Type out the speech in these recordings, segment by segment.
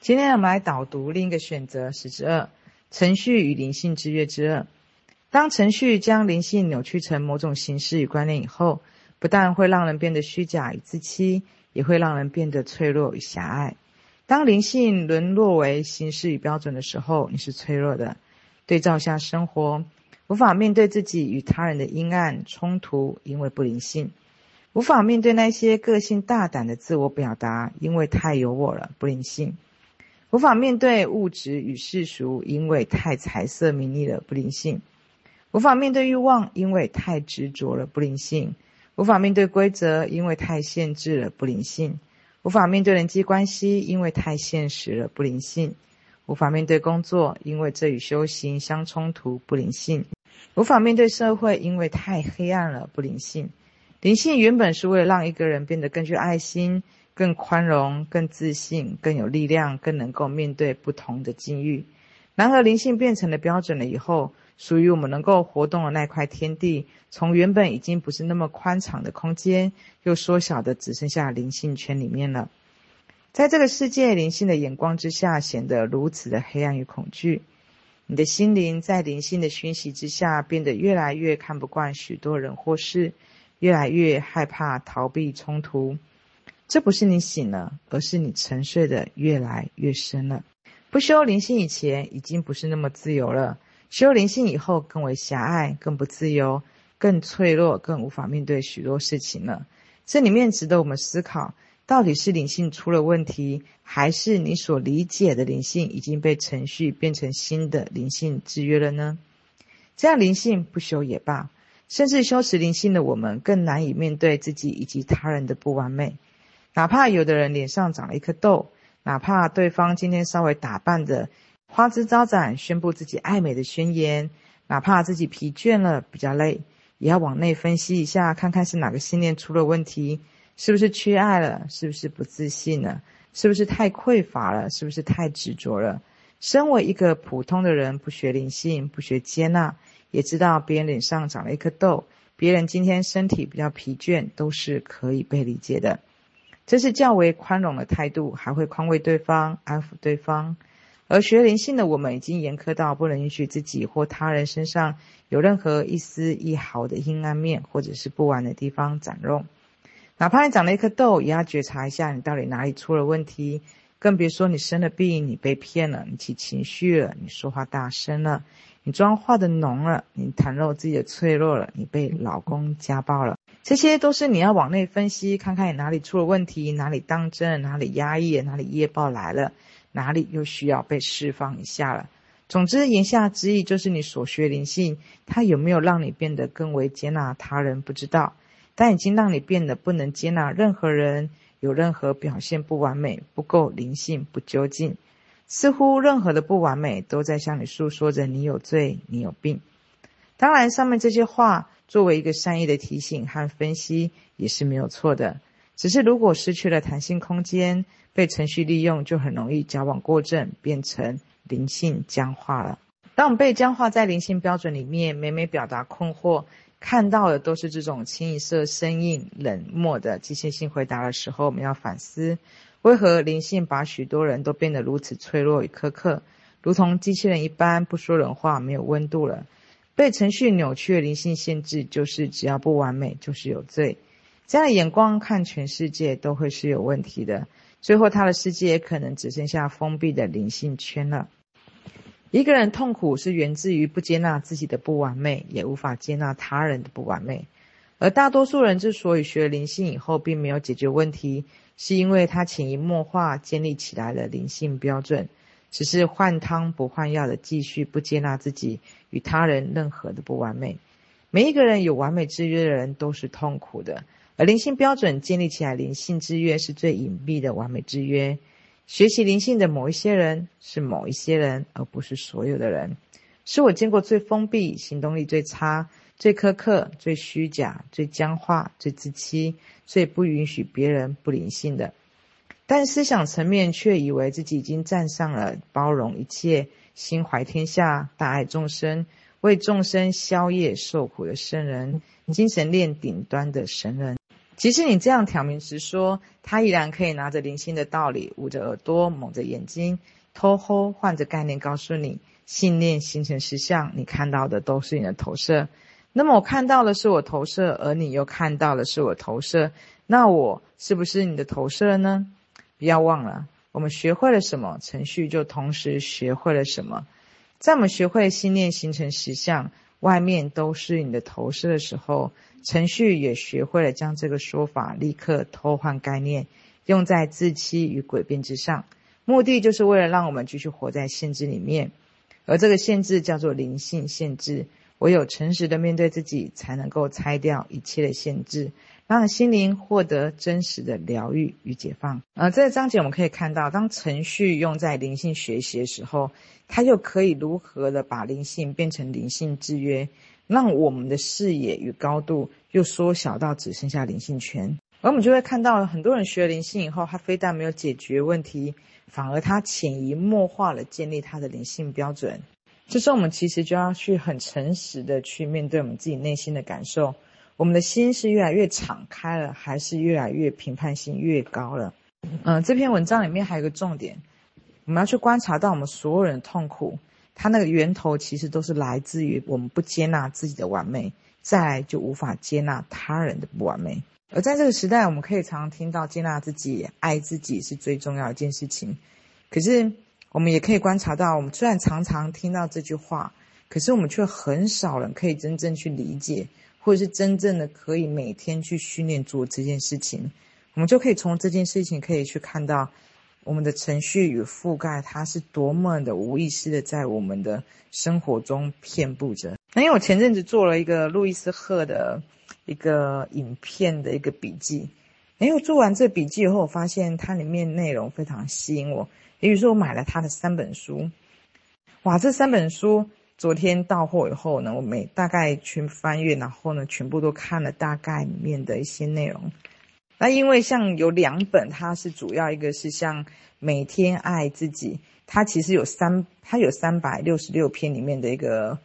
今天我们来导读另一个选择十之二：程序与灵性之约之二。当程序将灵性扭曲成某种形式与观念以后，不但会让人变得虚假与自欺，也会让人变得脆弱与狭隘。当灵性沦落为形式与标准的时候，你是脆弱的。对照下生活，无法面对自己与他人的阴暗冲突，因为不灵性；无法面对那些个性大胆的自我表达，因为太有我了，不灵性；无法面对物质与世俗，因为太财色名利了，不灵性。无法面对欲望，因为太执着了，不灵性；无法面对规则，因为太限制了，不灵性；无法面对人际关系，因为太现实了，不灵性；无法面对工作，因为这与修行相冲突，不灵性；无法面对社会，因为太黑暗了，不灵性。灵性原本是为了让一个人变得更具爱心、更宽容、更自信、更有力量、更能够面对不同的境遇。然而，灵性变成了标准了以后，属于我们能够活动的那块天地，从原本已经不是那么宽敞的空间，又缩小的只剩下灵性圈里面了。在这个世界灵性的眼光之下，显得如此的黑暗与恐惧。你的心灵在灵性的熏习之下，变得越来越看不惯许多人或事，越来越害怕逃避冲突。这不是你醒了，而是你沉睡的越来越深了。不修灵性以前，已经不是那么自由了。修灵性以后，更为狭隘，更不自由，更脆弱，更无法面对许多事情了。这里面值得我们思考：到底是灵性出了问题，还是你所理解的灵性已经被程序变成新的灵性制约了呢？这样灵性不修也罢，甚至修持灵性的我们，更难以面对自己以及他人的不完美。哪怕有的人脸上长了一颗痘，哪怕对方今天稍微打扮的。花枝招展，宣布自己爱美的宣言，哪怕自己疲倦了、比较累，也要往内分析一下，看看是哪个信念出了问题，是不是缺爱了，是不是不自信了，是不是太匮乏了，是不是太执着了。身为一个普通的人，不学灵性，不学接纳，也知道别人脸上长了一颗痘，别人今天身体比较疲倦，都是可以被理解的。这是较为宽容的态度，还会宽慰对方，安抚对方。而学灵性的我们，已经严苛到不能允许自己或他人身上有任何一丝一毫的阴暗面，或者是不完的地方展露。哪怕你长了一颗痘，也要觉察一下你到底哪里出了问题。更别说你生了病，你被骗了，你起情绪了，你说话大声了，你妆化的浓了，你袒露自己的脆弱了，你被老公家暴了。这些都是你要往内分析，看看你哪里出了问题，哪里当真，哪里压抑，哪里业报来了。哪里又需要被释放一下了？总之，言下之意就是你所学灵性，它有没有让你变得更为接纳他人？不知道，但已经让你变得不能接纳任何人，有任何表现不完美、不够灵性、不究竟，似乎任何的不完美都在向你诉说着你有罪、你有病。当然，上面这些话作为一个善意的提醒和分析也是没有错的。只是，如果失去了弹性空间，被程序利用，就很容易矫枉过正，变成灵性僵化了。当我们被僵化在灵性标准里面，每每表达困惑，看到的都是这种清一色生硬、冷漠的机械性回答的时候，我们要反思：为何灵性把许多人都变得如此脆弱与苛刻，如同机器人一般，不说人话，没有温度了？被程序扭曲的灵性限制，就是只要不完美，就是有罪。这样的眼光看全世界都会是有问题的，最后他的世界可能只剩下封闭的灵性圈了。一个人痛苦是源自于不接纳自己的不完美，也无法接纳他人的不完美。而大多数人之所以学灵性以后并没有解决问题，是因为他潜移默化建立起来的灵性标准，只是换汤不换药的继续不接纳自己与他人任何的不完美。每一个人有完美制约的人都是痛苦的。而灵性标准建立起来，灵性制约是最隐蔽的完美制约。学习灵性的某一些人是某一些人，而不是所有的人。是我见过最封闭、行动力最差、最苛刻、最虚假、最僵化、最自欺、最不允许别人不灵性的。但思想层面却以为自己已经站上了包容一切、心怀天下、大爱众生、为众生消业受苦的圣人，精神链顶端的神人。即使你这样挑明直说，他依然可以拿着灵性的道理，捂着耳朵，蒙着眼睛，偷偷换着概念告诉你：信念形成实相，你看到的都是你的投射。那么我看到的是我投射，而你又看到的是我投射，那我是不是你的投射呢？不要忘了，我们学会了什么，程序就同时学会了什么。在我们学会信念形成实相，外面都是你的投射的时候，程序也学会了将这个说法立刻偷换概念，用在自欺与诡辩之上，目的就是为了让我们继续活在限制里面，而这个限制叫做灵性限制。唯有诚实的面对自己，才能够拆掉一切的限制，让心灵获得真实的疗愈与解放。呃，这个章节我们可以看到，当程序用在灵性学习的时候，它又可以如何的把灵性变成灵性制约，让我们的视野与高度又缩小到只剩下灵性圈。而我们就会看到，很多人学灵性以后，他非但没有解决问题，反而他潜移默化了建立他的灵性标准。这时候，我们其实就要去很诚实的去面对我们自己内心的感受。我们的心是越来越敞开了，还是越来越评判性越高了？嗯、这篇文章里面还有一个重点，我们要去观察到我们所有人的痛苦，它那个源头其实都是来自于我们不接纳自己的完美，再来就无法接纳他人的不完美。而在这个时代，我们可以常常听到接纳自己、爱自己是最重要一件事情，可是。我们也可以观察到，我们虽然常常听到这句话，可是我们却很少人可以真正去理解，或者是真正的可以每天去训练做这件事情。我们就可以从这件事情可以去看到，我们的程序与覆盖，它是多么的无意识的在我们的生活中遍布着。那因为我前阵子做了一个路易斯赫的一个影片的一个笔记，哎，我做完这笔记以后，我发现它里面内容非常吸引我。也就是说，我买了他的三本书，哇！这三本书昨天到货以后呢，我每大概全翻阅，然后呢，全部都看了大概里面的一些内容。那因为像有两本，它是主要一个是像每天爱自己，它其实有三，它有三百六十六篇里面的一个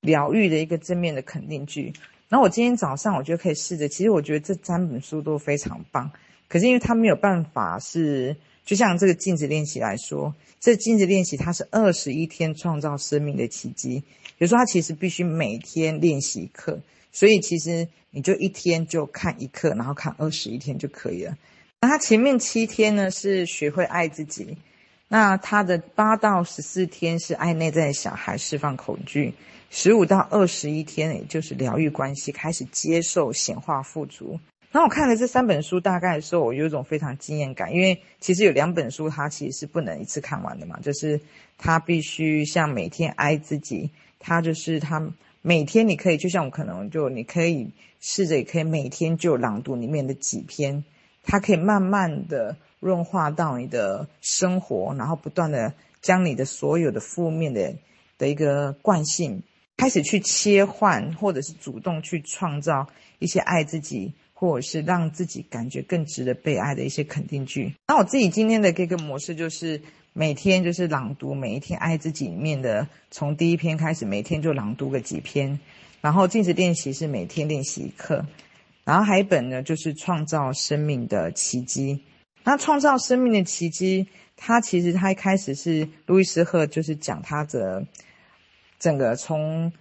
疗愈的一个正面的肯定句。然后我今天早上我觉得可以试着，其实我觉得这三本书都非常棒，可是因为它没有办法是。就像这个镜子练习来说，这镜子练习它是二十一天创造生命的奇迹。比如说，它其实必须每天练习一课，所以其实你就一天就看一课，然后看二十一天就可以了。那它前面七天呢是学会爱自己，那它的八到十四天是爱内在小孩，释放恐惧；十五到二十一天也就是疗愈关系，开始接受显化富足。然后我看了这三本书，大概的时候，我有一种非常惊艳感，因为其实有两本书，它其实是不能一次看完的嘛，就是它必须像每天爱自己，它就是它每天你可以，就像我可能就你可以试着，也可以每天就朗读里面的几篇，它可以慢慢的润化到你的生活，然后不断的将你的所有的负面的的一个惯性开始去切换，或者是主动去创造一些爱自己。或者是让自己感觉更值得被爱的一些肯定句。那我自己今天的这个模式就是每天就是朗读每一天爱自己里面的，从第一篇开始，每天就朗读个几篇。然后镜子练习是每天练习一课。然后还有一本呢，就是创造生命的奇迹。那创造生命的奇迹，它其实它一开始是路易斯赫，就是讲他的整个从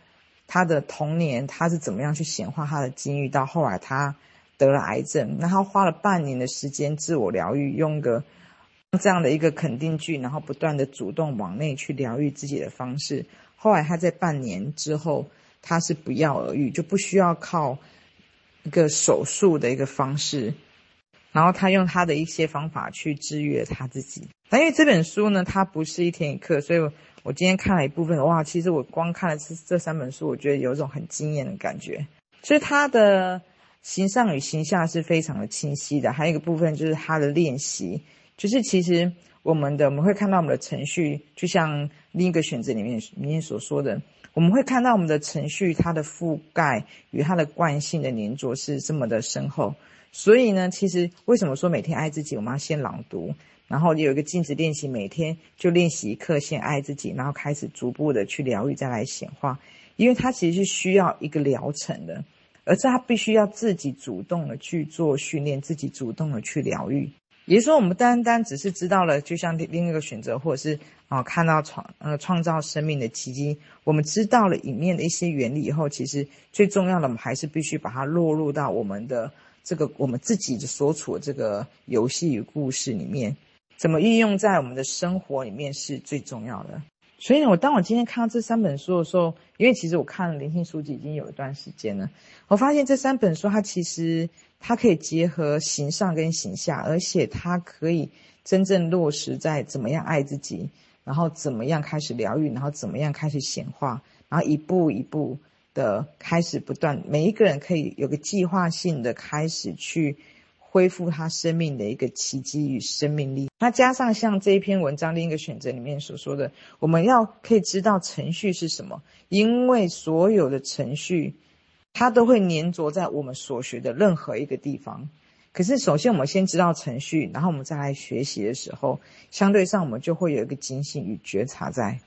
他的童年，他是怎么样去显化他的境遇，到后来他。得了癌症，然后花了半年的时间自我疗愈，用个这样的一个肯定句，然后不断的主动往内去疗愈自己的方式。后来他在半年之后，他是不药而愈，就不需要靠一个手术的一个方式，然后他用他的一些方法去治愈了他自己。但因为这本书呢，它不是一天一课，所以我今天看了一部分，哇，其实我光看了这这三本书，我觉得有一种很惊艳的感觉。所以他的。形上与形下是非常的清晰的，还有一个部分就是它的练习，就是其实我们的我们会看到我们的程序，就像另一个选择里面里面所说的，我们会看到我们的程序它的覆盖与它的惯性的粘着是这么的深厚，所以呢，其实为什么说每天爱自己，我们要先朗读，然后有一个镜子练习，每天就练习一课，先爱自己，然后开始逐步的去疗愈，再来显化，因为它其实是需要一个疗程的。而是他必须要自己主动的去做训练，自己主动的去疗愈。也就是说，我们单单只是知道了，就像另另一个选择，或者是啊、看到创呃创造生命的奇迹，我们知道了里面的一些原理以后，其实最重要的，我们还是必须把它落入到我们的这个我们自己的所处的这个游戏与故事里面，怎么运用在我们的生活里面是最重要的。所以呢，我当我今天看到这三本书的时候，因为其实我看了灵性书籍已经有一段时间了，我发现这三本书它其实它可以结合形上跟形下，而且它可以真正落实在怎么样爱自己，然后怎么样开始疗愈，然后怎么样开始显化，然后一步一步的开始不断，每一个人可以有个计划性的开始去。恢复他生命的一个奇迹与生命力。那加上像这一篇文章另一个选择里面所说的，我们要可以知道程序是什么，因为所有的程序，它都会粘着在我们所学的任何一个地方。可是首先我们先知道程序，然后我们再来学习的时候，相对上我们就会有一个警醒与觉察在。